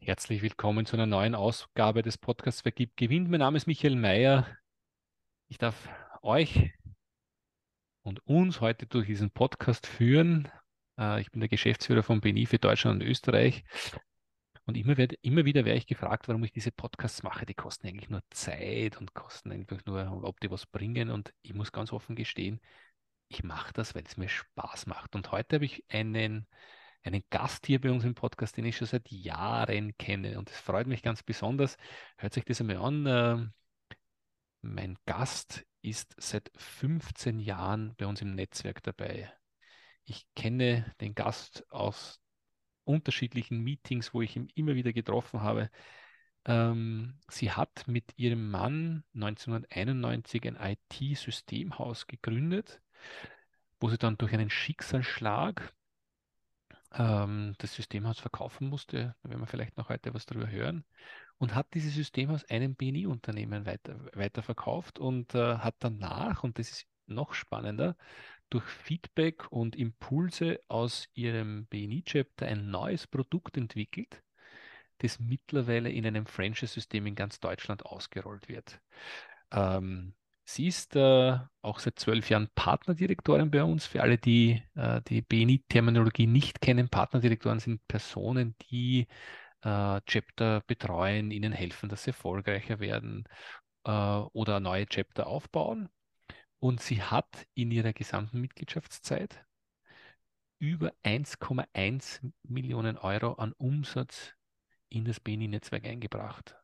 Herzlich willkommen zu einer neuen Ausgabe des Podcasts Vergib gewinnt. Mein Name ist Michael Mayer. Ich darf euch und uns heute durch diesen Podcast führen. Äh, ich bin der Geschäftsführer von BNI für Deutschland und Österreich. Und immer, werd, immer wieder werde ich gefragt, warum ich diese Podcasts mache. Die kosten eigentlich nur Zeit und kosten einfach nur, ob die was bringen. Und ich muss ganz offen gestehen, ich mache das, weil es mir Spaß macht. Und heute habe ich einen einen Gast hier bei uns im Podcast, den ich schon seit Jahren kenne. Und es freut mich ganz besonders. Hört sich das einmal an. Ähm, mein Gast ist seit 15 Jahren bei uns im Netzwerk dabei. Ich kenne den Gast aus unterschiedlichen Meetings, wo ich ihn immer wieder getroffen habe. Ähm, sie hat mit ihrem Mann 1991 ein IT-Systemhaus gegründet, wo sie dann durch einen Schicksalsschlag ähm, das Systemhaus verkaufen musste, da werden wir vielleicht noch heute was darüber hören, und hat dieses Systemhaus einem BNI-Unternehmen weiter, weiterverkauft und äh, hat danach, und das ist noch spannender, durch Feedback und Impulse aus ihrem BNI-Chapter ein neues Produkt entwickelt, das mittlerweile in einem Franchise-System in ganz Deutschland ausgerollt wird. Ähm, Sie ist äh, auch seit zwölf Jahren Partnerdirektorin bei uns. Für alle, die äh, die BNI-Terminologie nicht kennen, Partnerdirektoren sind Personen, die äh, Chapter betreuen, ihnen helfen, dass sie erfolgreicher werden äh, oder neue Chapter aufbauen. Und sie hat in ihrer gesamten Mitgliedschaftszeit über 1,1 Millionen Euro an Umsatz in das BNI-Netzwerk eingebracht.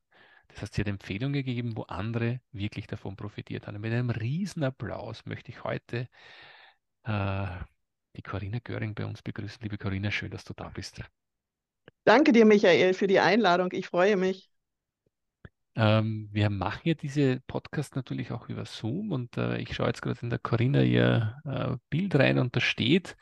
Das heißt, sie hat Empfehlungen gegeben, wo andere wirklich davon profitiert haben. Und mit einem Riesenapplaus möchte ich heute äh, die Corinna Göring bei uns begrüßen. Liebe Corinna, schön, dass du da bist. Danke dir, Michael, für die Einladung. Ich freue mich. Ähm, wir machen ja diese Podcast natürlich auch über Zoom und äh, ich schaue jetzt gerade in der Corinna ihr äh, Bild rein und da steht,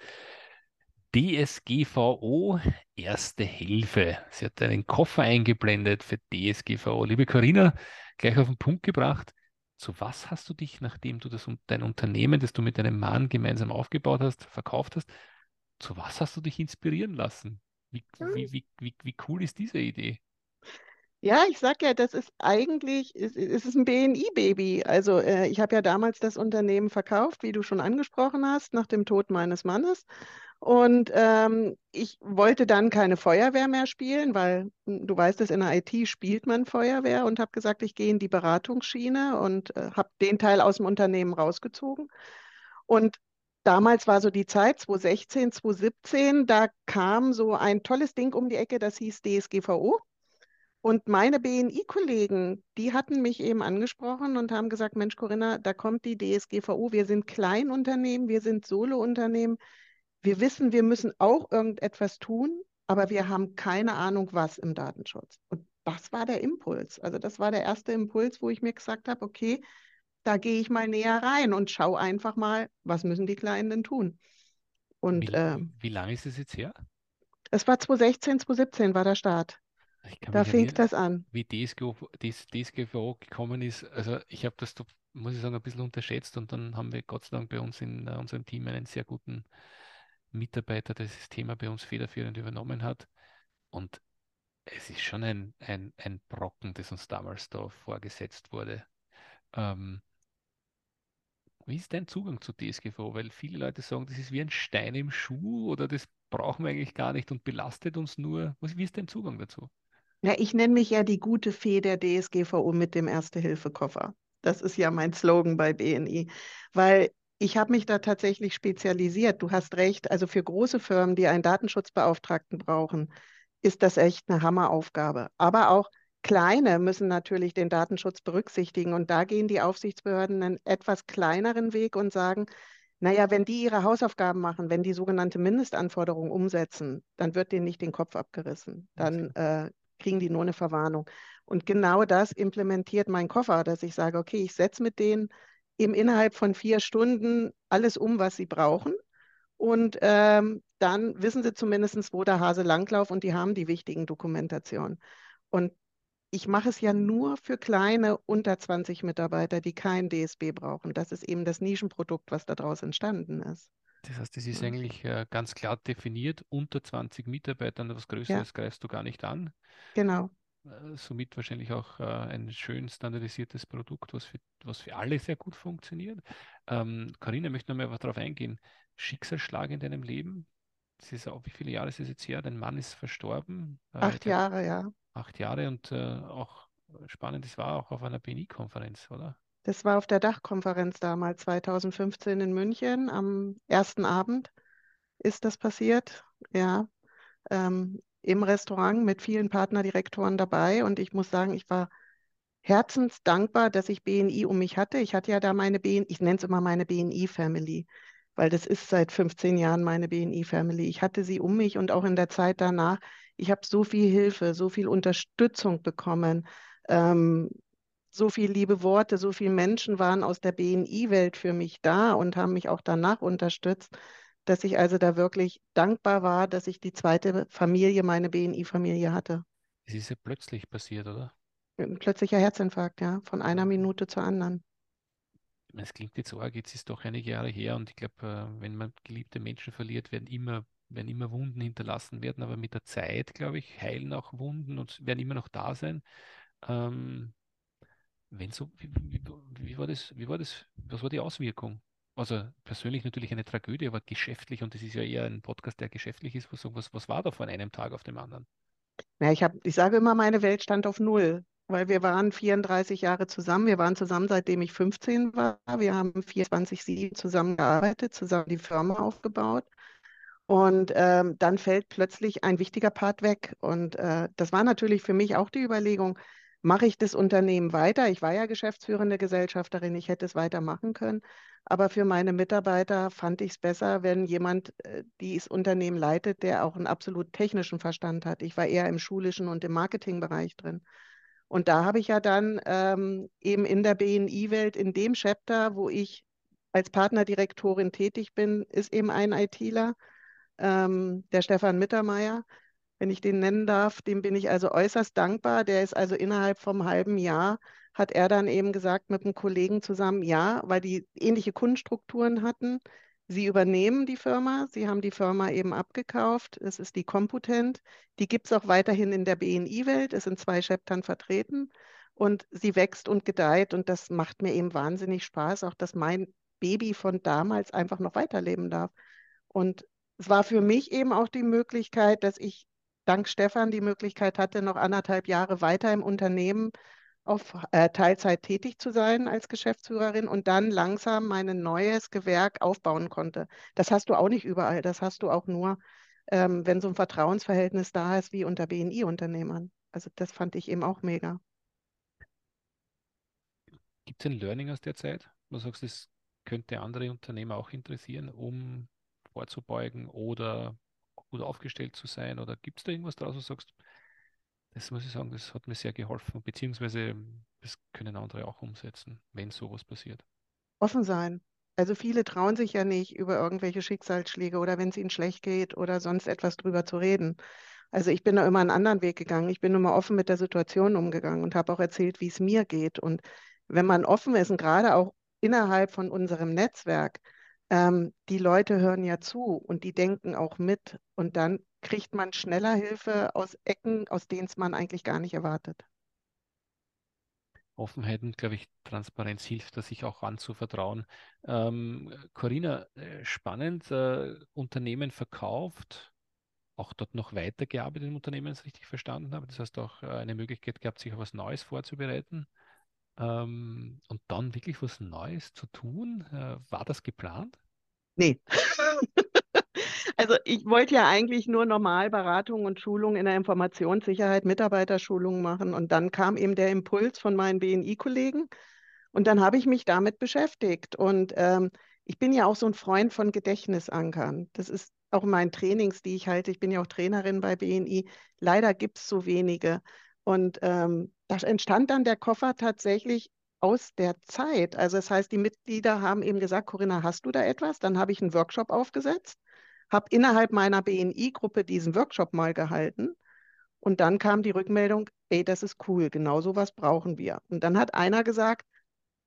DSGVO Erste Hilfe. Sie hat einen Koffer eingeblendet für DSGVO. Liebe Corinna, gleich auf den Punkt gebracht. Zu was hast du dich, nachdem du das, dein Unternehmen, das du mit deinem Mann gemeinsam aufgebaut hast, verkauft hast, zu was hast du dich inspirieren lassen? Wie, wie, wie, wie, wie cool ist diese Idee? Ja, ich sag ja, das ist eigentlich, es, es ist ein BNI-Baby. Also äh, ich habe ja damals das Unternehmen verkauft, wie du schon angesprochen hast, nach dem Tod meines Mannes. Und ähm, ich wollte dann keine Feuerwehr mehr spielen, weil hm, du weißt es, in der IT spielt man Feuerwehr und habe gesagt, ich gehe in die Beratungsschiene und äh, habe den Teil aus dem Unternehmen rausgezogen. Und damals war so die Zeit, 2016, 2017, da kam so ein tolles Ding um die Ecke, das hieß DSGVO. Und meine BNI-Kollegen, die hatten mich eben angesprochen und haben gesagt, Mensch, Corinna, da kommt die DSGVO. Wir sind Kleinunternehmen, wir sind Solo-Unternehmen wir wissen, wir müssen auch irgendetwas tun, aber wir haben keine Ahnung, was im Datenschutz. Und das war der Impuls. Also das war der erste Impuls, wo ich mir gesagt habe, okay, da gehe ich mal näher rein und schaue einfach mal, was müssen die Kleinen denn tun. Und wie, äh, wie lange ist es jetzt her? Es war 2016, 2017 war der Start. Da fing erinnern, das an. Wie DSGVO, DSGVO gekommen ist, also ich habe das, muss ich sagen, ein bisschen unterschätzt und dann haben wir Gott sei Dank bei uns in uh, unserem Team einen sehr guten Mitarbeiter, der das Thema bei uns federführend übernommen hat. Und es ist schon ein, ein, ein Brocken, das uns damals da vorgesetzt wurde. Ähm, wie ist dein Zugang zu DSGVO? Weil viele Leute sagen, das ist wie ein Stein im Schuh oder das brauchen wir eigentlich gar nicht und belastet uns nur. Wie ist dein Zugang dazu? Ja, ich nenne mich ja die gute Fee der DSGVO mit dem Erste-Hilfe-Koffer. Das ist ja mein Slogan bei BNI, weil ich habe mich da tatsächlich spezialisiert. Du hast recht. Also für große Firmen, die einen Datenschutzbeauftragten brauchen, ist das echt eine Hammeraufgabe. Aber auch kleine müssen natürlich den Datenschutz berücksichtigen. Und da gehen die Aufsichtsbehörden einen etwas kleineren Weg und sagen, naja, wenn die ihre Hausaufgaben machen, wenn die sogenannte Mindestanforderung umsetzen, dann wird denen nicht den Kopf abgerissen. Dann äh, kriegen die nur eine Verwarnung. Und genau das implementiert mein Koffer, dass ich sage, okay, ich setze mit denen eben innerhalb von vier Stunden alles um, was sie brauchen. Und ähm, dann wissen sie zumindest, wo der Hase langläuft und die haben die wichtigen Dokumentationen. Und ich mache es ja nur für kleine unter 20 Mitarbeiter, die kein DSB brauchen. Das ist eben das Nischenprodukt, was daraus entstanden ist. Das heißt, es ist eigentlich äh, ganz klar definiert, unter 20 Mitarbeitern, was Größeres ja. greifst du gar nicht an. Genau. Äh, somit wahrscheinlich auch äh, ein schön standardisiertes Produkt, was für, was für alle sehr gut funktioniert. Ähm, Carina, möchte noch mal darauf eingehen. Schicksalsschlag in deinem Leben? Das ist auch, wie viele Jahre ist es jetzt her? Dein Mann ist verstorben. Äh, acht Jahre, ja. Acht Jahre und äh, auch spannend, das war auch auf einer BNI-Konferenz, oder? Das war auf der Dachkonferenz damals, 2015 in München. Am ersten Abend ist das passiert, ja. Ähm, Im Restaurant mit vielen Partnerdirektoren dabei. Und ich muss sagen, ich war herzensdankbar, dass ich BNI um mich hatte. Ich hatte ja da meine BNI, ich nenne es immer meine BNI-Family, weil das ist seit 15 Jahren meine BNI-Family. Ich hatte sie um mich und auch in der Zeit danach ich habe so viel Hilfe, so viel Unterstützung bekommen, ähm, so viele liebe Worte, so viele Menschen waren aus der BNI-Welt für mich da und haben mich auch danach unterstützt, dass ich also da wirklich dankbar war, dass ich die zweite Familie, meine BNI-Familie hatte. Es ist ja plötzlich passiert, oder? Ein plötzlicher Herzinfarkt, ja, von einer Minute zur anderen. Es klingt jetzt arg, jetzt ist doch einige Jahre her und ich glaube, äh, wenn man geliebte Menschen verliert, werden immer werden immer Wunden hinterlassen werden, aber mit der Zeit, glaube ich, heilen auch Wunden und werden immer noch da sein. Ähm, wenn so, wie, wie, wie, war das, wie war das, was war die Auswirkung? Also persönlich natürlich eine Tragödie, aber geschäftlich, und das ist ja eher ein Podcast, der geschäftlich ist, was, was, was war da von einem Tag auf dem anderen? Ja, ich, hab, ich sage immer, meine Welt stand auf Null, weil wir waren 34 Jahre zusammen. Wir waren zusammen, seitdem ich 15 war. Wir haben 24-7 zusammengearbeitet, zusammen die Firma aufgebaut. Und ähm, dann fällt plötzlich ein wichtiger Part weg. Und äh, das war natürlich für mich auch die Überlegung, mache ich das Unternehmen weiter? Ich war ja geschäftsführende Gesellschafterin, ich hätte es weitermachen können. Aber für meine Mitarbeiter fand ich es besser, wenn jemand äh, dieses Unternehmen leitet, der auch einen absolut technischen Verstand hat. Ich war eher im schulischen und im Marketingbereich drin. Und da habe ich ja dann ähm, eben in der BNI-Welt, in dem Chapter, wo ich als Partnerdirektorin tätig bin, ist eben ein ITler ähm, der Stefan Mittermeier, wenn ich den nennen darf, dem bin ich also äußerst dankbar. Der ist also innerhalb vom halben Jahr, hat er dann eben gesagt mit einem Kollegen zusammen, ja, weil die ähnliche Kundenstrukturen hatten. Sie übernehmen die Firma, sie haben die Firma eben abgekauft. Es ist die Computent. Die gibt es auch weiterhin in der BNI-Welt. Es sind zwei Chaptern vertreten und sie wächst und gedeiht und das macht mir eben wahnsinnig Spaß, auch dass mein Baby von damals einfach noch weiterleben darf. Und es war für mich eben auch die Möglichkeit, dass ich dank Stefan die Möglichkeit hatte, noch anderthalb Jahre weiter im Unternehmen auf äh, Teilzeit tätig zu sein als Geschäftsführerin und dann langsam mein neues Gewerk aufbauen konnte. Das hast du auch nicht überall. Das hast du auch nur, ähm, wenn so ein Vertrauensverhältnis da ist wie unter BNI-Unternehmern. Also das fand ich eben auch mega. Gibt es ein Learning aus der Zeit? Du sagst, das könnte andere Unternehmer auch interessieren, um vorzubeugen oder gut aufgestellt zu sein? Oder gibt es da irgendwas draus, wo du sagst, das muss ich sagen, das hat mir sehr geholfen, beziehungsweise das können andere auch umsetzen, wenn sowas passiert. Offen sein. Also viele trauen sich ja nicht, über irgendwelche Schicksalsschläge oder wenn es ihnen schlecht geht oder sonst etwas drüber zu reden. Also ich bin da immer einen anderen Weg gegangen. Ich bin immer offen mit der Situation umgegangen und habe auch erzählt, wie es mir geht. Und wenn man offen ist und gerade auch innerhalb von unserem Netzwerk, ähm, die Leute hören ja zu und die denken auch mit und dann kriegt man schneller Hilfe aus Ecken, aus denen es man eigentlich gar nicht erwartet. Offenheit und, glaube ich, Transparenz hilft, da sich auch anzuvertrauen. Ähm, Corinna, äh, spannend, äh, Unternehmen verkauft, auch dort noch weitergearbeitet im Unternehmen, wenn ich es richtig verstanden habe. Das heißt auch äh, eine Möglichkeit gehabt, sich auf was Neues vorzubereiten. Ähm, und dann wirklich was Neues zu tun. Äh, war das geplant? Nee. Also ich wollte ja eigentlich nur Normalberatung und Schulung in der Informationssicherheit, Mitarbeiterschulung machen. Und dann kam eben der Impuls von meinen BNI-Kollegen. Und dann habe ich mich damit beschäftigt. Und ähm, ich bin ja auch so ein Freund von Gedächtnisankern. Das ist auch in meinen Trainings, die ich halte. Ich bin ja auch Trainerin bei BNI. Leider gibt es so wenige. Und ähm, da entstand dann der Koffer tatsächlich aus der Zeit. Also das heißt, die Mitglieder haben eben gesagt, Corinna, hast du da etwas? Dann habe ich einen Workshop aufgesetzt, habe innerhalb meiner BNI-Gruppe diesen Workshop mal gehalten. Und dann kam die Rückmeldung, ey, das ist cool, genau sowas brauchen wir. Und dann hat einer gesagt,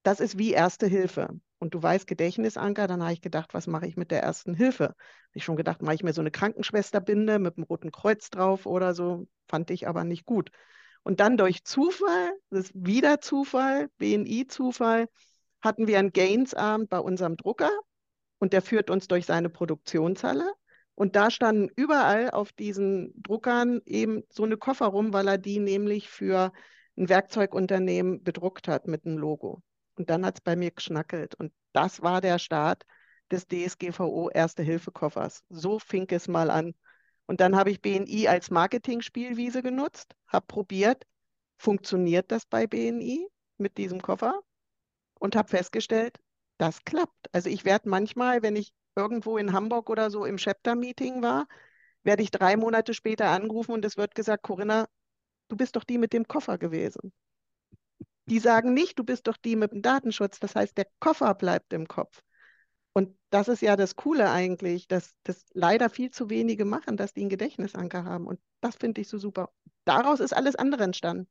das ist wie Erste Hilfe. Und du weißt, Gedächtnisanker, dann habe ich gedacht, was mache ich mit der Ersten Hilfe? Habe ich schon gedacht, mache ich mir so eine Krankenschwesterbinde mit dem Roten Kreuz drauf oder so, fand ich aber nicht gut. Und dann durch Zufall, das ist wieder Zufall, BNI-Zufall, hatten wir einen Gains-Abend bei unserem Drucker und der führt uns durch seine Produktionshalle. Und da standen überall auf diesen Druckern eben so eine Koffer rum, weil er die nämlich für ein Werkzeugunternehmen bedruckt hat mit einem Logo. Und dann hat es bei mir geschnackelt. Und das war der Start des DSGVO Erste-Hilfe-Koffers. So fing es mal an. Und dann habe ich BNI als Marketing-Spielwiese genutzt, habe probiert, funktioniert das bei BNI mit diesem Koffer und habe festgestellt, das klappt. Also ich werde manchmal, wenn ich irgendwo in Hamburg oder so im Chapter-Meeting war, werde ich drei Monate später angerufen und es wird gesagt, Corinna, du bist doch die mit dem Koffer gewesen. Die sagen nicht, du bist doch die mit dem Datenschutz. Das heißt, der Koffer bleibt im Kopf. Und das ist ja das Coole eigentlich, dass das leider viel zu wenige machen, dass die einen Gedächtnisanker haben. Und das finde ich so super. Daraus ist alles andere entstanden.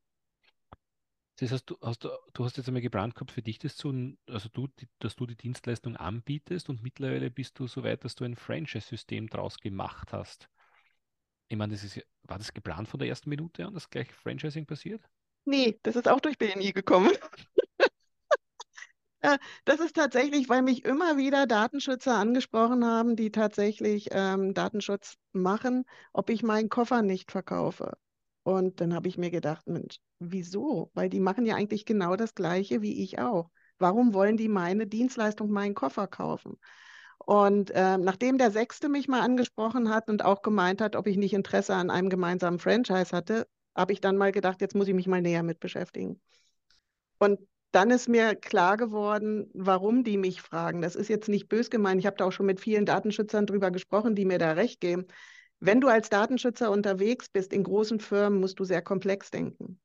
Das heißt, du hast, du hast jetzt einmal geplant gehabt, für dich das zu, also du, dass du die Dienstleistung anbietest und mittlerweile bist du so weit, dass du ein Franchise-System daraus gemacht hast. Ich meine, das ist, war das geplant von der ersten Minute an, dass gleich Franchising passiert? Nee, das ist auch durch BNI gekommen. Äh, das ist tatsächlich, weil mich immer wieder Datenschützer angesprochen haben, die tatsächlich ähm, Datenschutz machen, ob ich meinen Koffer nicht verkaufe. Und dann habe ich mir gedacht, Mensch, wieso? Weil die machen ja eigentlich genau das Gleiche wie ich auch. Warum wollen die meine Dienstleistung, meinen Koffer kaufen? Und äh, nachdem der Sechste mich mal angesprochen hat und auch gemeint hat, ob ich nicht Interesse an einem gemeinsamen Franchise hatte, habe ich dann mal gedacht, jetzt muss ich mich mal näher mit beschäftigen. Und dann ist mir klar geworden, warum die mich fragen. Das ist jetzt nicht bös gemeint. Ich habe da auch schon mit vielen Datenschützern drüber gesprochen, die mir da recht geben. Wenn du als Datenschützer unterwegs bist in großen Firmen, musst du sehr komplex denken.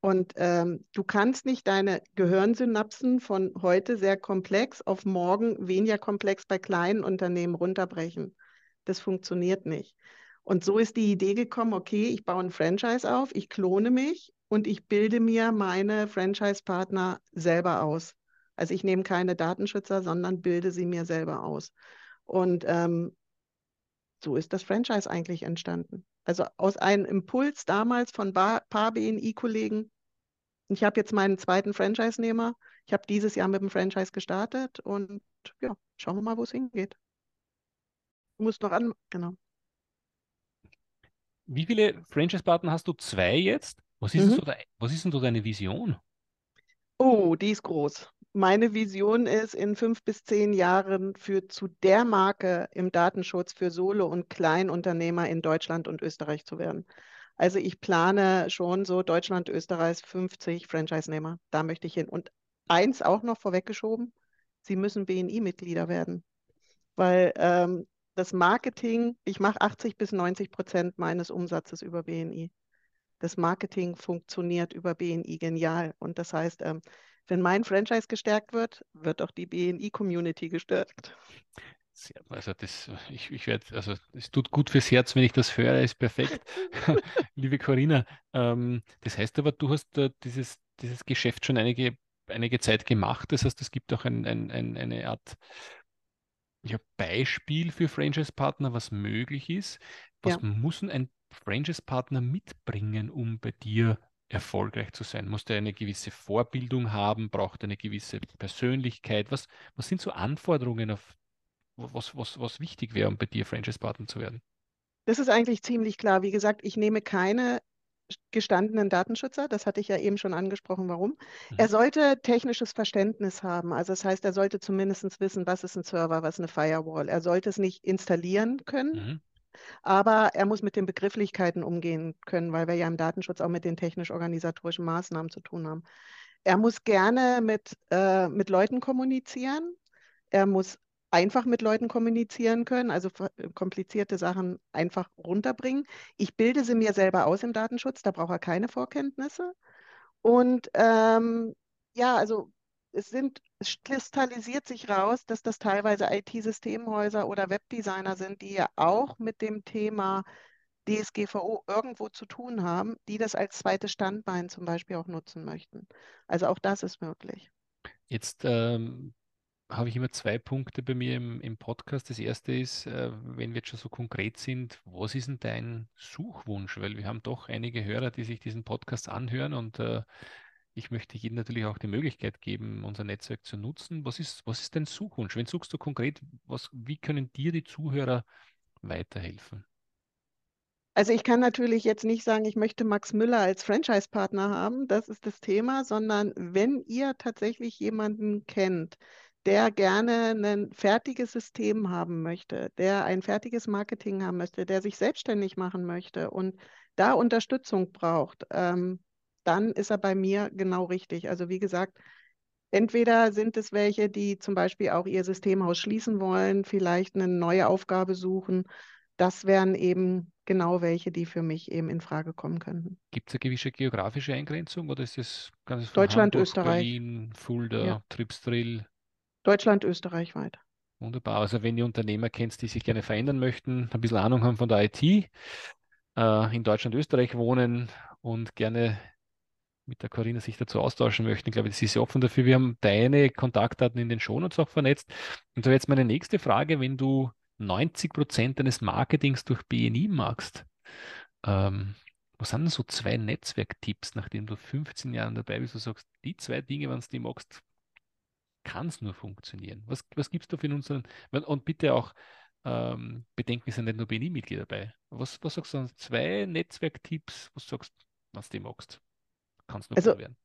Und ähm, du kannst nicht deine Gehirnsynapsen von heute sehr komplex auf morgen weniger komplex bei kleinen Unternehmen runterbrechen. Das funktioniert nicht. Und so ist die Idee gekommen, okay, ich baue ein Franchise auf, ich klone mich und ich bilde mir meine Franchise-Partner selber aus. Also ich nehme keine Datenschützer, sondern bilde sie mir selber aus. Und ähm, so ist das Franchise eigentlich entstanden. Also aus einem Impuls damals von ein paar BNI-Kollegen. Ich habe jetzt meinen zweiten Franchise-Nehmer. Ich habe dieses Jahr mit dem Franchise gestartet und ja, schauen wir mal, wo es hingeht. Du musst noch an, genau. Wie viele Franchise-Partner hast du? Zwei jetzt? Was ist, mhm. so de, was ist denn so deine Vision? Oh, die ist groß. Meine Vision ist, in fünf bis zehn Jahren für zu der Marke im Datenschutz für Solo- und Kleinunternehmer in Deutschland und Österreich zu werden. Also ich plane schon so Deutschland, Österreich 50 Franchise-Nehmer. Da möchte ich hin. Und eins auch noch vorweggeschoben, sie müssen BNI-Mitglieder werden. Weil ähm, das Marketing, ich mache 80 bis 90 Prozent meines Umsatzes über BNI. Das Marketing funktioniert über BNI genial. Und das heißt, ähm, wenn mein Franchise gestärkt wird, wird auch die BNI-Community gestärkt. Also das, ich, ich werde, also es tut gut fürs Herz, wenn ich das höre, ist perfekt. Liebe Corinna, ähm, das heißt aber, du hast äh, dieses, dieses Geschäft schon einige, einige Zeit gemacht. Das heißt, es gibt auch ein, ein, ein, eine Art ja, Beispiel für Franchise-Partner, was möglich ist. Was ja. muss ein Franchise-Partner mitbringen, um bei dir erfolgreich zu sein? Muss der eine gewisse Vorbildung haben? Braucht er eine gewisse Persönlichkeit? Was, was sind so Anforderungen, auf was, was, was wichtig wäre, um bei dir Franchise-Partner zu werden? Das ist eigentlich ziemlich klar. Wie gesagt, ich nehme keine gestandenen Datenschützer, das hatte ich ja eben schon angesprochen, warum. Mhm. Er sollte technisches Verständnis haben. Also das heißt, er sollte zumindest wissen, was ist ein Server, was ist eine Firewall. Er sollte es nicht installieren können, mhm. Aber er muss mit den Begrifflichkeiten umgehen können, weil wir ja im Datenschutz auch mit den technisch-organisatorischen Maßnahmen zu tun haben. Er muss gerne mit, äh, mit Leuten kommunizieren. Er muss einfach mit Leuten kommunizieren können, also komplizierte Sachen einfach runterbringen. Ich bilde sie mir selber aus im Datenschutz, da braucht er keine Vorkenntnisse. Und ähm, ja, also es sind, es kristallisiert sich raus, dass das teilweise IT-Systemhäuser oder Webdesigner sind, die ja auch mit dem Thema DSGVO irgendwo zu tun haben, die das als zweites Standbein zum Beispiel auch nutzen möchten. Also auch das ist möglich. Jetzt ähm, habe ich immer zwei Punkte bei mir im, im Podcast. Das erste ist, äh, wenn wir jetzt schon so konkret sind, was ist denn dein Suchwunsch? Weil wir haben doch einige Hörer, die sich diesen Podcast anhören und äh, ich möchte jedem natürlich auch die Möglichkeit geben, unser Netzwerk zu nutzen. Was ist, was ist dein Suchwunsch? Wenn suchst du konkret, was, wie können dir die Zuhörer weiterhelfen? Also ich kann natürlich jetzt nicht sagen, ich möchte Max Müller als Franchise-Partner haben, das ist das Thema, sondern wenn ihr tatsächlich jemanden kennt, der gerne ein fertiges System haben möchte, der ein fertiges Marketing haben möchte, der sich selbstständig machen möchte und da Unterstützung braucht, ähm, dann ist er bei mir genau richtig. Also wie gesagt, entweder sind es welche, die zum Beispiel auch ihr Systemhaus schließen wollen, vielleicht eine neue Aufgabe suchen. Das wären eben genau welche, die für mich eben in Frage kommen könnten. Gibt es eine gewisse geografische Eingrenzung oder ist das ganz Deutschland, Hamburg, Österreich, Berlin, Fulda, ja. Tripsdrill? Deutschland, Österreich weit. Wunderbar. Also wenn ihr Unternehmer kennt, die sich gerne verändern möchten, ein bisschen Ahnung haben von der IT, äh, in Deutschland, Österreich wohnen und gerne mit der Corinna sich dazu austauschen möchten, ich glaube, das ist sie offen dafür. Wir haben deine Kontaktdaten in den Shownotes auch vernetzt. Und da jetzt meine nächste Frage, wenn du 90 Prozent deines Marketings durch BNI machst, ähm, was sind denn so zwei Netzwerktipps, nachdem du 15 Jahre dabei bist, du sagst, die zwei Dinge, wenn du die magst, kann es nur funktionieren. Was, was gibst du für unseren, und bitte auch ähm, bedenken, es sind nicht nur BNI-Mitglieder dabei. Was, was sagst du, zwei Netzwerktipps, was du sagst, was du magst, kann es nur also, werden?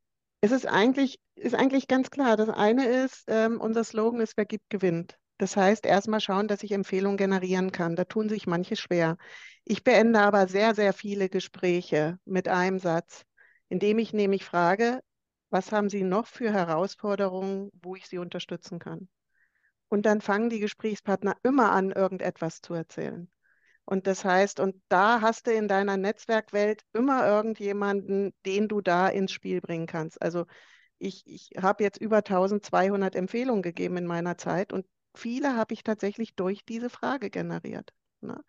Es ist eigentlich, ist eigentlich ganz klar. Das eine ist, ähm, unser Slogan ist, wer gibt, gewinnt. Das heißt, erstmal schauen, dass ich Empfehlungen generieren kann. Da tun sich manche schwer. Ich beende aber sehr, sehr viele Gespräche mit einem Satz, indem ich nämlich frage, was haben Sie noch für Herausforderungen, wo ich Sie unterstützen kann? Und dann fangen die Gesprächspartner immer an, irgendetwas zu erzählen. Und das heißt, und da hast du in deiner Netzwerkwelt immer irgendjemanden, den du da ins Spiel bringen kannst. Also ich, ich habe jetzt über 1200 Empfehlungen gegeben in meiner Zeit und viele habe ich tatsächlich durch diese Frage generiert. Ne?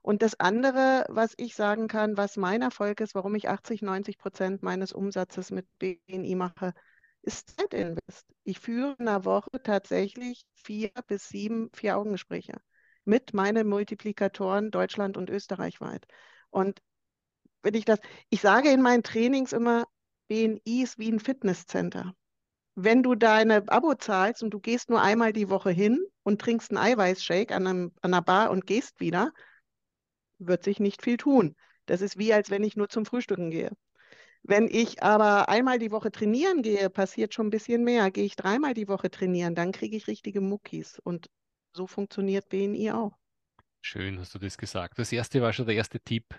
Und das andere, was ich sagen kann, was mein Erfolg ist, warum ich 80, 90 Prozent meines Umsatzes mit BNI mache, ist Zeitinvest. Ich führe in einer Woche tatsächlich vier bis sieben Vier-Augen-Gespräche mit meinen Multiplikatoren Deutschland und Österreich weit. Und wenn ich das, ich sage in meinen Trainings immer, BNI ist wie ein Fitnesscenter. Wenn du deine Abo zahlst und du gehst nur einmal die Woche hin und trinkst einen Eiweißshake an, einem, an einer Bar und gehst wieder, wird sich nicht viel tun. Das ist wie, als wenn ich nur zum Frühstücken gehe. Wenn ich aber einmal die Woche trainieren gehe, passiert schon ein bisschen mehr. Gehe ich dreimal die Woche trainieren, dann kriege ich richtige Muckis. Und so funktioniert BNI auch. Schön, hast du das gesagt. Das erste war schon der erste Tipp.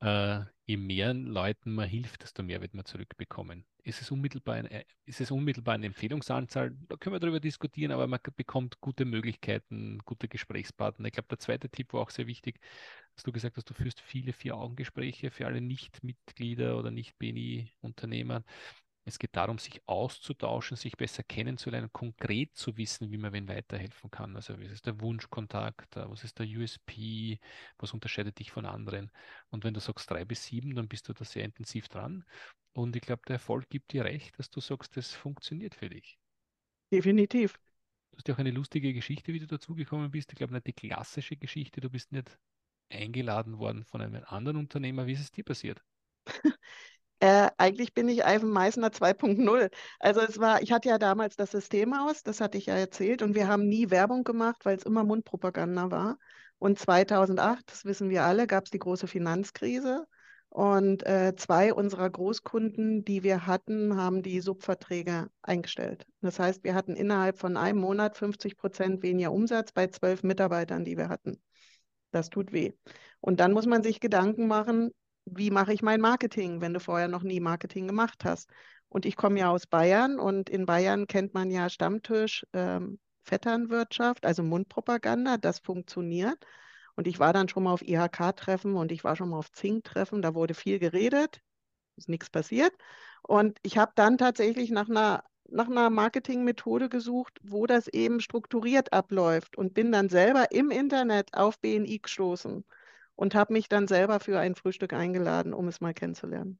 Äh, je mehr Leuten man hilft, desto mehr wird man zurückbekommen. Ist es unmittelbar, ein, äh, ist es unmittelbar eine Empfehlungsanzahl? Da können wir darüber diskutieren, aber man bekommt gute Möglichkeiten, gute Gesprächspartner. Ich glaube, der zweite Tipp war auch sehr wichtig, dass du gesagt hast, du führst viele Vier-Augen-Gespräche für alle Nicht-Mitglieder oder Nicht-BNI-Unternehmer. Es geht darum, sich auszutauschen, sich besser kennenzulernen, konkret zu wissen, wie man wen weiterhelfen kann. Also was ist der Wunschkontakt, was ist der USP, was unterscheidet dich von anderen. Und wenn du sagst drei bis sieben, dann bist du da sehr intensiv dran. Und ich glaube, der Erfolg gibt dir recht, dass du sagst, das funktioniert für dich. Definitiv. Du hast ja auch eine lustige Geschichte, wie du dazugekommen bist. Ich glaube nicht die klassische Geschichte. Du bist nicht eingeladen worden von einem anderen Unternehmer. Wie ist es dir passiert? Äh, eigentlich bin ich Ivan Meissner 2.0. Also es war, ich hatte ja damals das System aus, das hatte ich ja erzählt, und wir haben nie Werbung gemacht, weil es immer Mundpropaganda war. Und 2008, das wissen wir alle, gab es die große Finanzkrise. Und äh, zwei unserer Großkunden, die wir hatten, haben die Subverträge eingestellt. Das heißt, wir hatten innerhalb von einem Monat 50 Prozent weniger Umsatz bei zwölf Mitarbeitern, die wir hatten. Das tut weh. Und dann muss man sich Gedanken machen, wie mache ich mein Marketing, wenn du vorher noch nie Marketing gemacht hast. Und ich komme ja aus Bayern und in Bayern kennt man ja Stammtisch, ähm, Vetternwirtschaft, also Mundpropaganda, das funktioniert. Und ich war dann schon mal auf IHK-Treffen und ich war schon mal auf Zink-Treffen, da wurde viel geredet, ist nichts passiert. Und ich habe dann tatsächlich nach einer, nach einer Marketingmethode gesucht, wo das eben strukturiert abläuft und bin dann selber im Internet auf BNI gestoßen und habe mich dann selber für ein Frühstück eingeladen, um es mal kennenzulernen.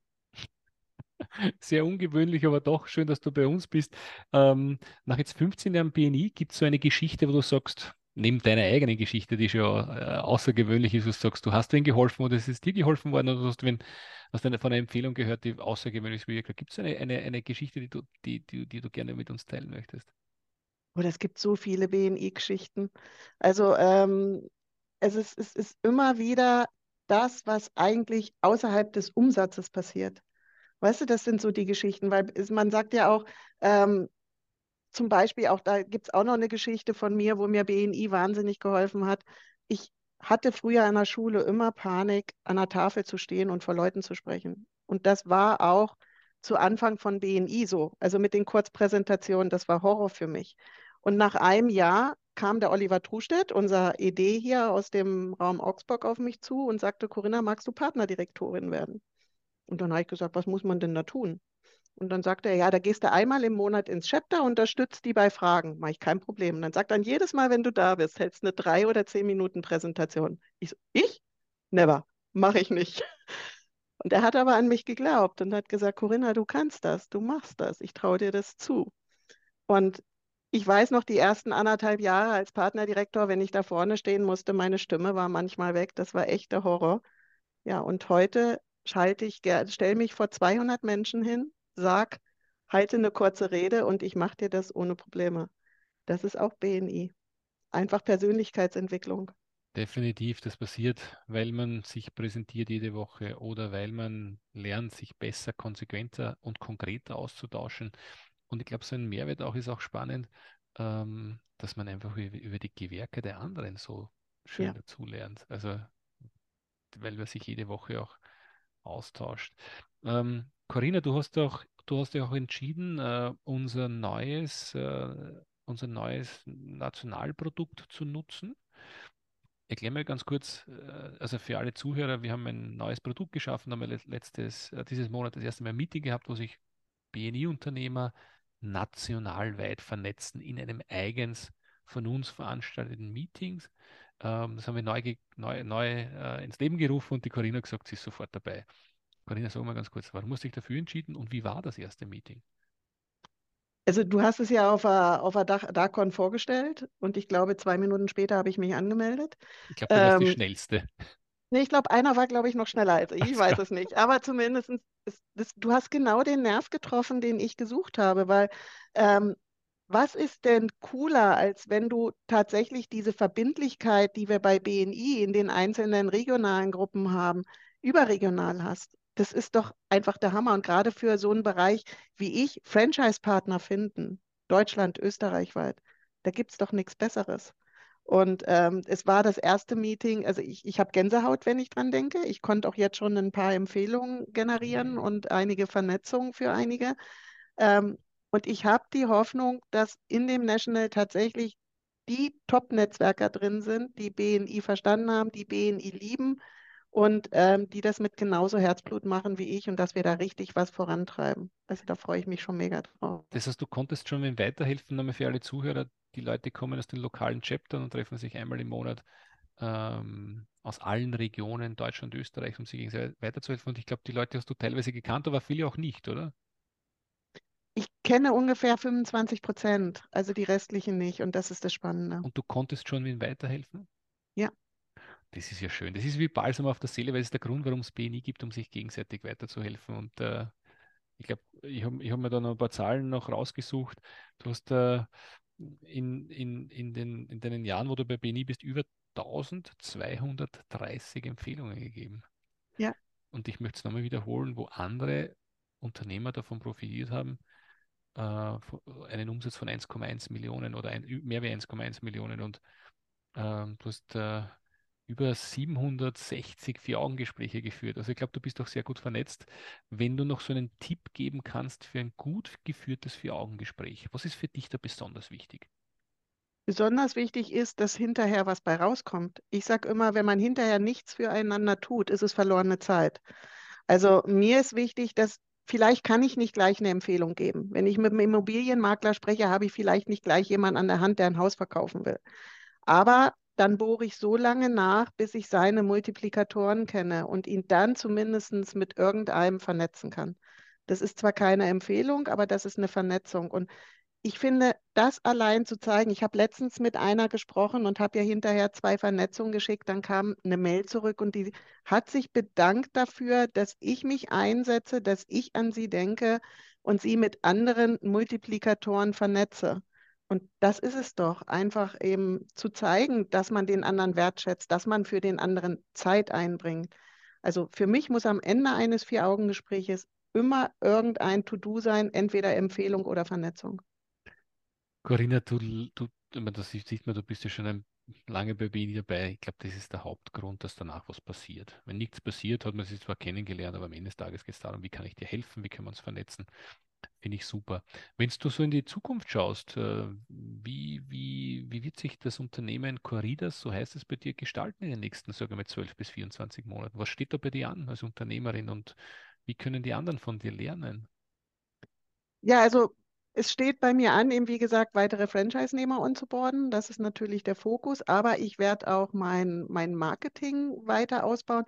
Sehr ungewöhnlich, aber doch schön, dass du bei uns bist. Ähm, nach jetzt 15 Jahren BNI gibt es so eine Geschichte, wo du sagst, neben deiner eigenen Geschichte, die schon äh, außergewöhnlich ist, wo du sagst, du hast wen geholfen oder es ist dir geholfen worden oder hast du wen, hast du von einer Empfehlung gehört, die außergewöhnlich ist. Gibt es eine, eine, eine Geschichte, die du, die, die, die du gerne mit uns teilen möchtest? Oder es gibt so viele BNI-Geschichten. Also ähm, es, ist, es ist immer wieder das, was eigentlich außerhalb des Umsatzes passiert. Weißt du, das sind so die Geschichten, weil man sagt ja auch, ähm, zum Beispiel auch, da gibt es auch noch eine Geschichte von mir, wo mir BNI wahnsinnig geholfen hat. Ich hatte früher in der Schule immer Panik, an der Tafel zu stehen und vor Leuten zu sprechen. Und das war auch zu Anfang von BNI so. Also mit den Kurzpräsentationen, das war Horror für mich. Und nach einem Jahr kam der Oliver Trustedt, unser ED hier aus dem Raum Augsburg, auf mich zu und sagte, Corinna, magst du Partnerdirektorin werden? Und dann habe ich gesagt, was muss man denn da tun? Und dann sagt er, ja, da gehst du einmal im Monat ins Chapter, unterstützt die bei Fragen. Mache ich kein Problem. Und dann sagt er, jedes Mal, wenn du da bist, hältst eine drei oder zehn Minuten Präsentation. Ich so, ich? Never. Mache ich nicht. Und er hat aber an mich geglaubt und hat gesagt, Corinna, du kannst das, du machst das, ich traue dir das zu. Und ich weiß noch, die ersten anderthalb Jahre als Partnerdirektor, wenn ich da vorne stehen musste, meine Stimme war manchmal weg. Das war echter Horror. Ja, und heute schalte ich, stelle mich vor 200 Menschen hin sag, halte eine kurze Rede und ich mache dir das ohne Probleme. Das ist auch BNI. Einfach Persönlichkeitsentwicklung. Definitiv, das passiert, weil man sich präsentiert jede Woche oder weil man lernt, sich besser, konsequenter und konkreter auszutauschen. Und ich glaube, so ein Mehrwert auch ist auch spannend, ähm, dass man einfach über, die Gewerke der anderen so schön ja. dazulernt. Also, weil man sich jede Woche auch austauscht. Ähm, Corinna, du hast auch, du hast ja auch entschieden, äh, unser neues, äh, unser neues Nationalprodukt zu nutzen. Erklär mir ganz kurz, äh, also für alle Zuhörer, wir haben ein neues Produkt geschaffen, haben wir letztes, äh, dieses Monat das erste Mal ein Meeting gehabt, wo sich BNI-Unternehmer nationalweit vernetzen in einem eigens von uns veranstalteten Meetings. Ähm, das haben wir neu, neu, neu äh, ins Leben gerufen und die Corinna gesagt, sie ist sofort dabei. Corinna, sag mal ganz kurz, warum hast du dich dafür entschieden und wie war das erste Meeting? Also du hast es ja auf der, auf DACON vorgestellt und ich glaube, zwei Minuten später habe ich mich angemeldet. Ich glaube, du ähm, warst die ähm, schnellste. Nee, ich glaube, einer war, glaube ich, noch schneller als ich. Ich weiß es nicht. Aber zumindest, ist, das, du hast genau den Nerv getroffen, den ich gesucht habe, weil ähm, was ist denn cooler, als wenn du tatsächlich diese Verbindlichkeit, die wir bei BNI in den einzelnen regionalen Gruppen haben, überregional hast? das ist doch einfach der Hammer. Und gerade für so einen Bereich wie ich, Franchise-Partner finden, Deutschland, Österreich weit, da gibt es doch nichts Besseres. Und ähm, es war das erste Meeting, also ich, ich habe Gänsehaut, wenn ich dran denke. Ich konnte auch jetzt schon ein paar Empfehlungen generieren und einige Vernetzungen für einige. Ähm, und ich habe die Hoffnung, dass in dem National tatsächlich die Top-Netzwerker drin sind, die BNI verstanden haben, die BNI lieben, und ähm, die das mit genauso Herzblut machen wie ich und dass wir da richtig was vorantreiben. Also da freue ich mich schon mega drauf. Das heißt, du konntest schon mit weiterhelfen, nochmal für alle Zuhörer. Die Leute kommen aus den lokalen Chaptern und treffen sich einmal im Monat ähm, aus allen Regionen Deutschland und Österreich, um sich gegenseitig weiterzuhelfen. Und ich glaube, die Leute hast du teilweise gekannt, aber viele auch nicht, oder? Ich kenne ungefähr 25 Prozent, also die restlichen nicht. Und das ist das Spannende. Und du konntest schon mit weiterhelfen? Ja. Das ist ja schön. Das ist wie Balsam auf der Seele, weil es ist der Grund, warum es BNI gibt, um sich gegenseitig weiterzuhelfen. Und äh, ich glaube, ich habe hab mir da noch ein paar Zahlen noch rausgesucht. Du hast äh, in, in, in, den, in deinen Jahren, wo du bei BNI bist, über 1230 Empfehlungen gegeben. Ja. Und ich möchte es nochmal wiederholen, wo andere Unternehmer davon profitiert haben, äh, einen Umsatz von 1,1 Millionen oder ein, mehr wie 1,1 Millionen. Und ähm, du hast äh, über 760 Vier-Augen-Gespräche geführt. Also ich glaube, du bist auch sehr gut vernetzt. Wenn du noch so einen Tipp geben kannst für ein gut geführtes Vier-Augen-Gespräch, was ist für dich da besonders wichtig? Besonders wichtig ist, dass hinterher was bei rauskommt. Ich sage immer, wenn man hinterher nichts füreinander tut, ist es verlorene Zeit. Also mir ist wichtig, dass vielleicht kann ich nicht gleich eine Empfehlung geben. Wenn ich mit einem Immobilienmakler spreche, habe ich vielleicht nicht gleich jemanden an der Hand, der ein Haus verkaufen will. Aber dann bohre ich so lange nach, bis ich seine Multiplikatoren kenne und ihn dann zumindest mit irgendeinem vernetzen kann. Das ist zwar keine Empfehlung, aber das ist eine Vernetzung. Und ich finde, das allein zu zeigen, ich habe letztens mit einer gesprochen und habe ja hinterher zwei Vernetzungen geschickt, dann kam eine Mail zurück und die hat sich bedankt dafür, dass ich mich einsetze, dass ich an sie denke und sie mit anderen Multiplikatoren vernetze. Und das ist es doch, einfach eben zu zeigen, dass man den anderen wertschätzt, dass man für den anderen Zeit einbringt. Also für mich muss am Ende eines Vier-Augen-Gespräches immer irgendein To-Do sein, entweder Empfehlung oder Vernetzung. Corinna, du, du, das sieht man, du bist ja schon ein, lange bei BNI dabei. Ich glaube, das ist der Hauptgrund, dass danach was passiert. Wenn nichts passiert, hat man sich zwar kennengelernt, aber am Ende des Tages geht es darum, wie kann ich dir helfen, wie können wir uns vernetzen. Finde ich super. Wenn du so in die Zukunft schaust, äh, wie, wie, wie wird sich das Unternehmen Corridas, so heißt es bei dir, gestalten in den nächsten, sagen wir, 12 bis 24 Monaten? Was steht da bei dir an als Unternehmerin und wie können die anderen von dir lernen? Ja, also es steht bei mir an, eben wie gesagt, weitere Franchise-Nehmer onzuboarden. Das ist natürlich der Fokus, aber ich werde auch mein, mein Marketing weiter ausbauen.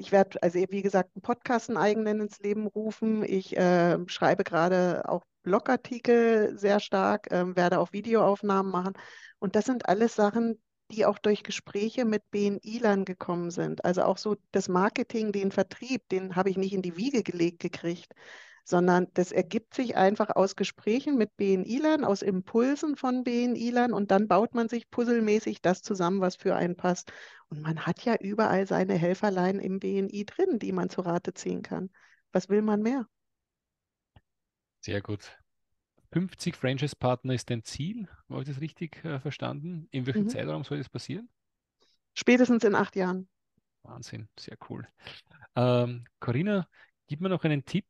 Ich werde, also wie gesagt, einen Podcast einen eigenen ins Leben rufen. Ich äh, schreibe gerade auch Blogartikel sehr stark, äh, werde auch Videoaufnahmen machen. Und das sind alles Sachen, die auch durch Gespräche mit BNI-Lern gekommen sind. Also auch so das Marketing, den Vertrieb, den habe ich nicht in die Wiege gelegt gekriegt sondern das ergibt sich einfach aus Gesprächen mit BNI-Lern, aus Impulsen von BNI-Lern und dann baut man sich puzzelmäßig das zusammen, was für einen passt. Und man hat ja überall seine Helferlein im BNI drin, die man zu Rate ziehen kann. Was will man mehr? Sehr gut. 50 Franchise-Partner ist dein Ziel. Habe ich das richtig äh, verstanden? In welchem mhm. Zeitraum soll das passieren? Spätestens in acht Jahren. Wahnsinn, sehr cool. Ähm, Corinna, gib mir noch einen Tipp,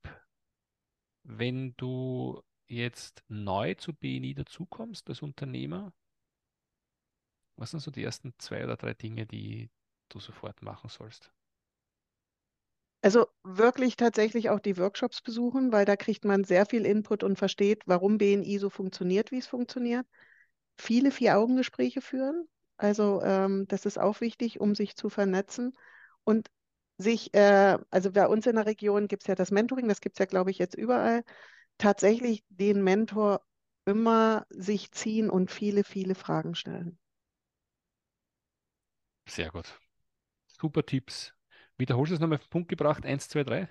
wenn du jetzt neu zu BNI dazukommst als Unternehmer, was sind so die ersten zwei oder drei Dinge, die du sofort machen sollst? Also wirklich tatsächlich auch die Workshops besuchen, weil da kriegt man sehr viel Input und versteht, warum BNI so funktioniert, wie es funktioniert. Viele Vier-Augen-Gespräche führen. Also ähm, das ist auch wichtig, um sich zu vernetzen. Und sich, äh, also bei uns in der Region gibt es ja das Mentoring, das gibt es ja, glaube ich, jetzt überall, tatsächlich den Mentor immer sich ziehen und viele, viele Fragen stellen. Sehr gut. Super Tipps. Wiederholst du es nochmal auf den Punkt gebracht? Eins, zwei, drei?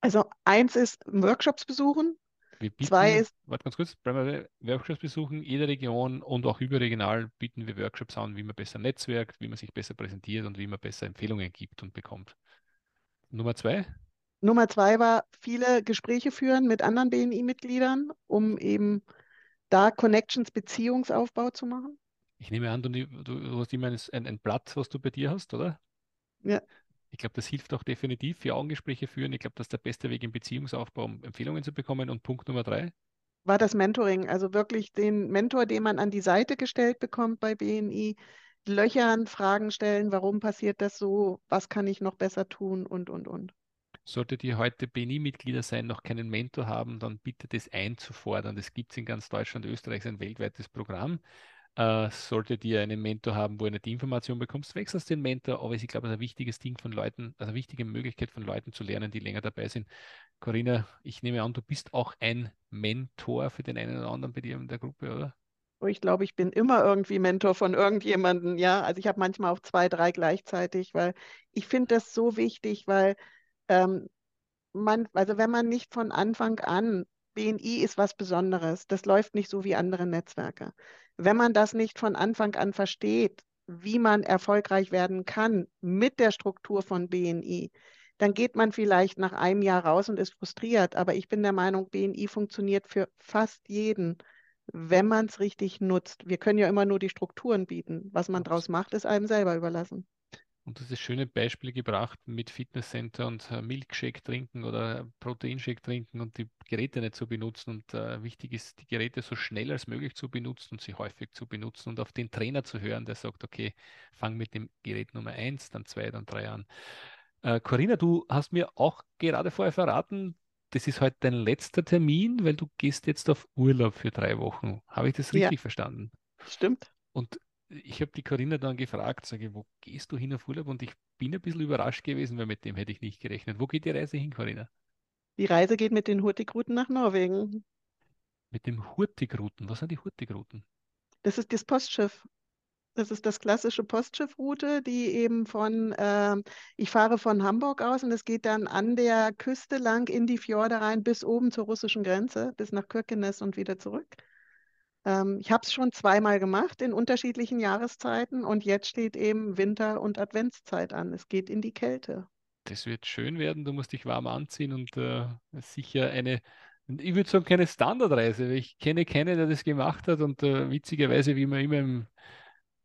Also eins ist Workshops besuchen, wir bieten, Zwei ist, warte ganz kurz, Workshops besuchen, jede Region und auch überregional bieten wir Workshops an, wie man besser netzwerkt, wie man sich besser präsentiert und wie man besser Empfehlungen gibt und bekommt. Nummer zwei? Nummer zwei war viele Gespräche führen mit anderen BNI-Mitgliedern, um eben da Connections, Beziehungsaufbau zu machen. Ich nehme an, du, du hast immer ein, ein Blatt, was du bei dir hast, oder? Ja. Ich glaube, das hilft auch definitiv für Augengespräche führen. Ich glaube, das ist der beste Weg im Beziehungsaufbau, um Empfehlungen zu bekommen. Und Punkt Nummer drei? War das Mentoring, also wirklich den Mentor, den man an die Seite gestellt bekommt bei BNI, löchern, Fragen stellen, warum passiert das so, was kann ich noch besser tun und, und, und. Solltet ihr heute BNI-Mitglieder sein, noch keinen Mentor haben, dann bitte das einzufordern. Das gibt es in ganz Deutschland, Österreich, ein weltweites Programm. Äh, solltet ihr einen Mentor haben, wo ihr nicht die Information bekommst, wechselst den Mentor. Aber ich glaube, es ist ein wichtiges Ding von Leuten, also eine wichtige Möglichkeit von Leuten zu lernen, die länger dabei sind. Corinna, ich nehme an, du bist auch ein Mentor für den einen oder anderen bei dir in der Gruppe, oder? Oh, ich glaube, ich bin immer irgendwie Mentor von irgendjemandem, ja. Also ich habe manchmal auch zwei, drei gleichzeitig, weil ich finde das so wichtig, weil ähm, man, also wenn man nicht von Anfang an BNI ist was Besonderes. Das läuft nicht so wie andere Netzwerke. Wenn man das nicht von Anfang an versteht, wie man erfolgreich werden kann mit der Struktur von BNI, dann geht man vielleicht nach einem Jahr raus und ist frustriert. Aber ich bin der Meinung, BNI funktioniert für fast jeden, wenn man es richtig nutzt. Wir können ja immer nur die Strukturen bieten. Was man daraus macht, ist einem selber überlassen. Und du hast das schöne Beispiel gebracht mit Fitnesscenter und äh, Milkshake trinken oder Proteinshake trinken und die Geräte nicht zu benutzen. Und äh, wichtig ist, die Geräte so schnell als möglich zu benutzen und sie häufig zu benutzen und auf den Trainer zu hören, der sagt, okay, fang mit dem Gerät Nummer eins, dann zwei, dann drei an. Äh, Corinna, du hast mir auch gerade vorher verraten, das ist heute dein letzter Termin, weil du gehst jetzt auf Urlaub für drei Wochen. Habe ich das Ja, richtig verstanden? stimmt. Und ich habe die Corinna dann gefragt, sage, wo gehst du hin auf Urlaub? Und ich bin ein bisschen überrascht gewesen, weil mit dem hätte ich nicht gerechnet. Wo geht die Reise hin, Corinna? Die Reise geht mit den Hurtigruten nach Norwegen. Mit dem Hurtigruten. Was sind die Hurtigruten? Das ist das Postschiff. Das ist das klassische Postschiffroute, die eben von, ähm, ich fahre von Hamburg aus und es geht dann an der Küste lang in die Fjorde rein bis oben zur russischen Grenze, bis nach Kirkenes und wieder zurück. Ähm, ich habe es schon zweimal gemacht in unterschiedlichen Jahreszeiten und jetzt steht eben Winter- und Adventszeit an. Es geht in die Kälte. Das wird schön werden. Du musst dich warm anziehen und äh, sicher eine, ich würde sagen, keine Standardreise, weil ich kenne keinen, der das gemacht hat. Und äh, witzigerweise, wie wir immer im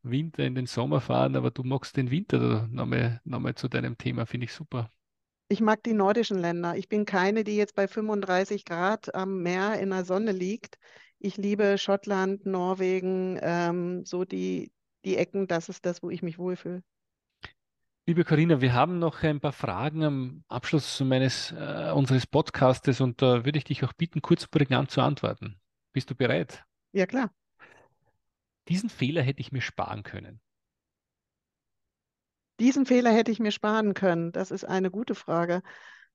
Winter in den Sommer fahren, aber du magst den Winter. Nochmal, nochmal zu deinem Thema, finde ich super. Ich mag die nordischen Länder. Ich bin keine, die jetzt bei 35 Grad am Meer in der Sonne liegt. Ich liebe Schottland, Norwegen, ähm, so die, die Ecken, das ist das, wo ich mich wohlfühle. Liebe Corinna, wir haben noch ein paar Fragen am Abschluss meines, äh, unseres Podcastes und da würde ich dich auch bitten, kurz und prägnant zu antworten. Bist du bereit? Ja, klar. Diesen Fehler hätte ich mir sparen können. Diesen Fehler hätte ich mir sparen können. Das ist eine gute Frage.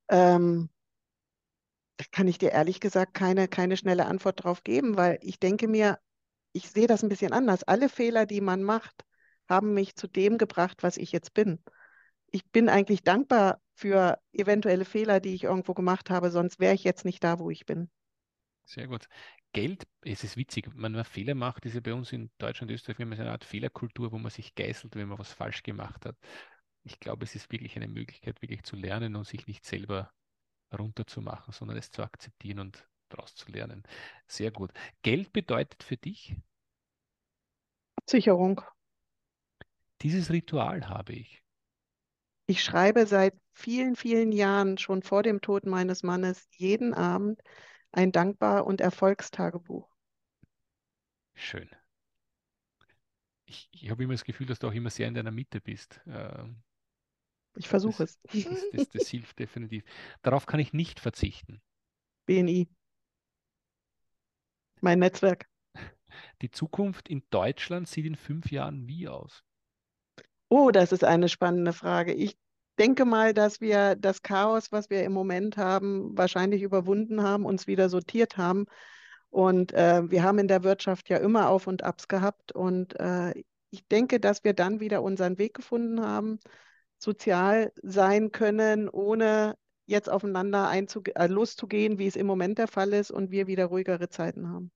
Ähm, da kann ich dir ehrlich gesagt keine, keine schnelle Antwort drauf geben, weil ich denke mir, ich sehe das ein bisschen anders. Alle Fehler, die man macht, haben mich zu dem gebracht, was ich jetzt bin. Ich bin eigentlich dankbar für eventuelle Fehler, die ich irgendwo gemacht habe, sonst wäre ich jetzt nicht da, wo ich bin. Sehr gut. Geld, es ist witzig, wenn man Fehler macht, ist ja bei uns in Deutschland Österreich immer so eine Art Fehlerkultur, wo man sich geißelt, wenn man was falsch gemacht hat. Ich glaube, es ist wirklich eine Möglichkeit, wirklich zu lernen und sich nicht selber runterzumachen, sondern es zu akzeptieren und daraus zu lernen. Sehr gut. Geld bedeutet für dich, Absicherung. dieses Ritual habe ich. Ich schreibe seit vielen, vielen Jahren, schon vor dem Tod meines Mannes, jeden Abend ein Dankbar- und Erfolgstagebuch. Schön. Ich, ich habe immer das Gefühl, dass du auch immer sehr in deiner Mitte bist. Ähm, Ich versuche es. das, das, das hilft definitiv. Darauf kann ich nicht verzichten. BNI, mein Netzwerk. Die Zukunft in Deutschland sieht in fünf Jahren wie aus? Oh, das ist eine spannende Frage. Ich denke mal, dass wir das Chaos, was wir im Moment haben, wahrscheinlich überwunden haben, uns wieder sortiert haben. Und äh, wir haben in der Wirtschaft ja immer Auf und Abs gehabt. Und äh, ich denke, dass wir dann wieder unseren Weg gefunden haben, sozial sein können, ohne jetzt aufeinander äh, loszugehen, wie es im Moment der Fall ist, und wir wieder ruhigere Zeiten haben.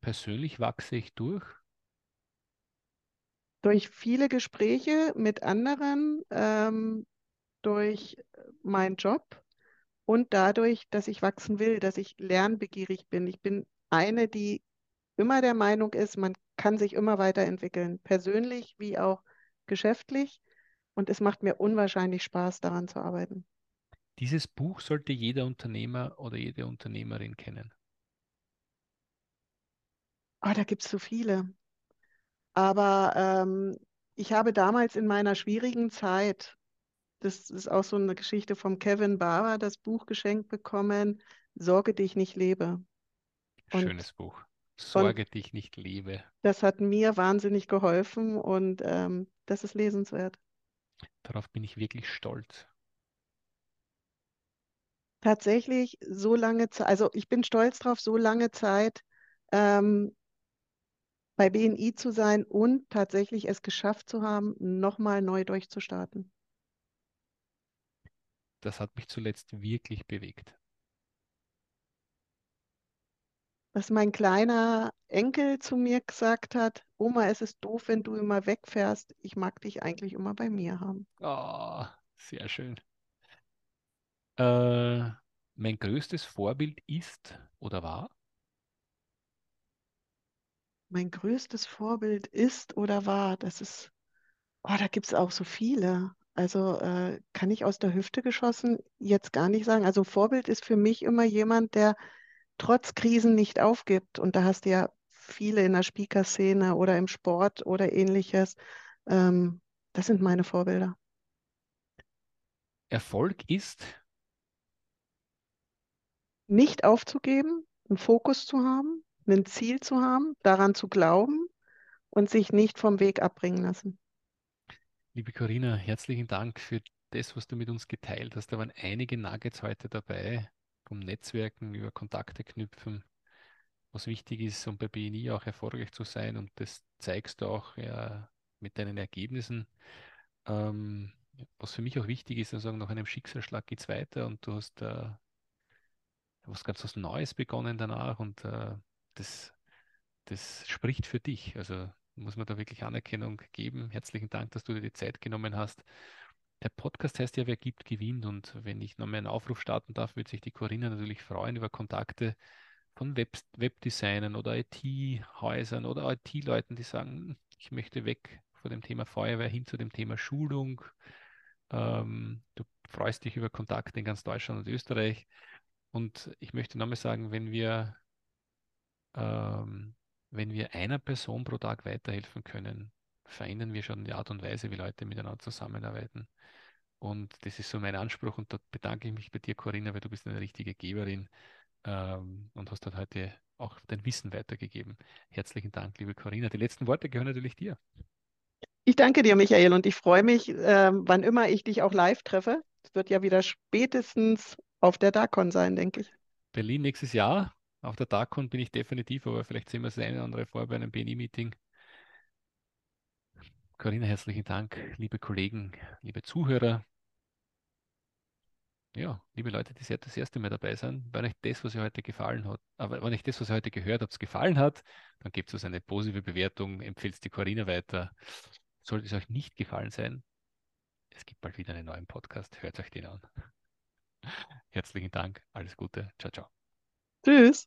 Persönlich wachse ich durch. Durch viele Gespräche mit anderen, ähm, durch meinen Job und dadurch, dass ich wachsen will, dass ich lernbegierig bin. Ich bin eine, die immer der Meinung ist, man kann sich immer weiterentwickeln, persönlich wie auch geschäftlich. Und es macht mir unwahrscheinlich Spaß, daran zu arbeiten. Dieses Buch sollte jeder Unternehmer oder jede Unternehmerin kennen. Oh, da gibt es so viele. Aber ähm, ich habe damals in meiner schwierigen Zeit, das ist auch so eine Geschichte vom Kevin Barber, das Buch geschenkt bekommen, Sorge dich nicht lebe. Und, Schönes Buch. Sorge dich nicht lebe. das hat mir wahnsinnig geholfen und ähm, das ist lesenswert. Darauf bin ich wirklich stolz. Tatsächlich so lange Zeit, also ich bin stolz drauf, so lange Zeit ähm, bei BNI zu sein und tatsächlich es geschafft zu haben, nochmal neu durchzustarten. Das hat mich zuletzt wirklich bewegt. Was mein kleiner Enkel zu mir gesagt hat, Oma, es ist doof, wenn du immer wegfährst. Ich mag dich eigentlich immer bei mir haben. Oh, sehr schön. Äh, mein größtes Vorbild ist oder war? Mein größtes Vorbild ist oder war, das ist Oh, da gibt es auch so viele. Also äh, kann ich aus der Hüfte geschossen jetzt gar nicht sagen. Also Vorbild ist für mich immer jemand, der trotz Krisen nicht aufgibt. Und da hast du ja viele in der Speaker-Szene oder im Sport oder ähnliches. Ähm, das sind meine Vorbilder. Erfolg ist? Nicht aufzugeben, einen Fokus zu haben, ein Ziel zu haben, daran zu glauben und sich nicht vom Weg abbringen lassen. Liebe Corinna, herzlichen Dank für das, was du mit uns geteilt hast. Da waren einige Nuggets heute dabei, vom Netzwerken über Kontakte knüpfen, was wichtig ist, um bei BNI auch erfolgreich zu sein. Und das zeigst du auch ja, mit deinen Ergebnissen. Ähm, was für mich auch wichtig ist, also nach einem Schicksalsschlag geht es weiter und du hast äh, was ganz was Neues begonnen danach und äh, das, das spricht für dich. Also muss man da wirklich Anerkennung geben. Herzlichen Dank, dass du dir die Zeit genommen hast. Der Podcast heißt ja, wer gibt, gewinnt. Und wenn ich noch mal einen Aufruf starten darf, würde sich die Corinna natürlich freuen über Kontakte von Web Webdesignern oder IT-Häusern oder IT-Leuten, die sagen, ich möchte weg von dem Thema Feuerwehr hin zu dem Thema Schulung. Ähm, du freust dich über Kontakte in ganz Deutschland und Österreich. Und ich möchte nochmal sagen, wenn wir, ähm, wenn wir einer Person pro Tag weiterhelfen können, verändern wir schon die Art und Weise, wie Leute miteinander zusammenarbeiten. Und das ist so mein Anspruch und da bedanke ich mich bei dir, Corinna, weil du bist eine richtige Geberin ähm, und hast dort heute auch dein Wissen weitergegeben. Herzlichen Dank, liebe Corinna. Die letzten Worte gehören natürlich dir. Ich danke dir, Michael, und ich freue mich, äh, wann immer ich dich auch live treffe. Es wird ja wieder spätestens auf der DACON sein, denke ich. Berlin nächstes Jahr. Auf der DACON bin ich definitiv, aber vielleicht sehen wir es eine oder andere vor bei einem BNI-Meeting. Corinna, herzlichen Dank, liebe Kollegen, liebe Zuhörer. Ja, liebe Leute, die das erste Mal dabei sind, wenn euch das, was ihr heute gefallen hat, aber wenn euch das, was ihr heute gehört habt, gefallen hat, dann gebt es eine positive Bewertung, empfehlt die Corinna weiter. Sollte es euch nicht gefallen sein, es gibt bald wieder einen neuen Podcast, hört euch den an. Herzlichen Dank, alles Gute, ciao, ciao. Tschüss.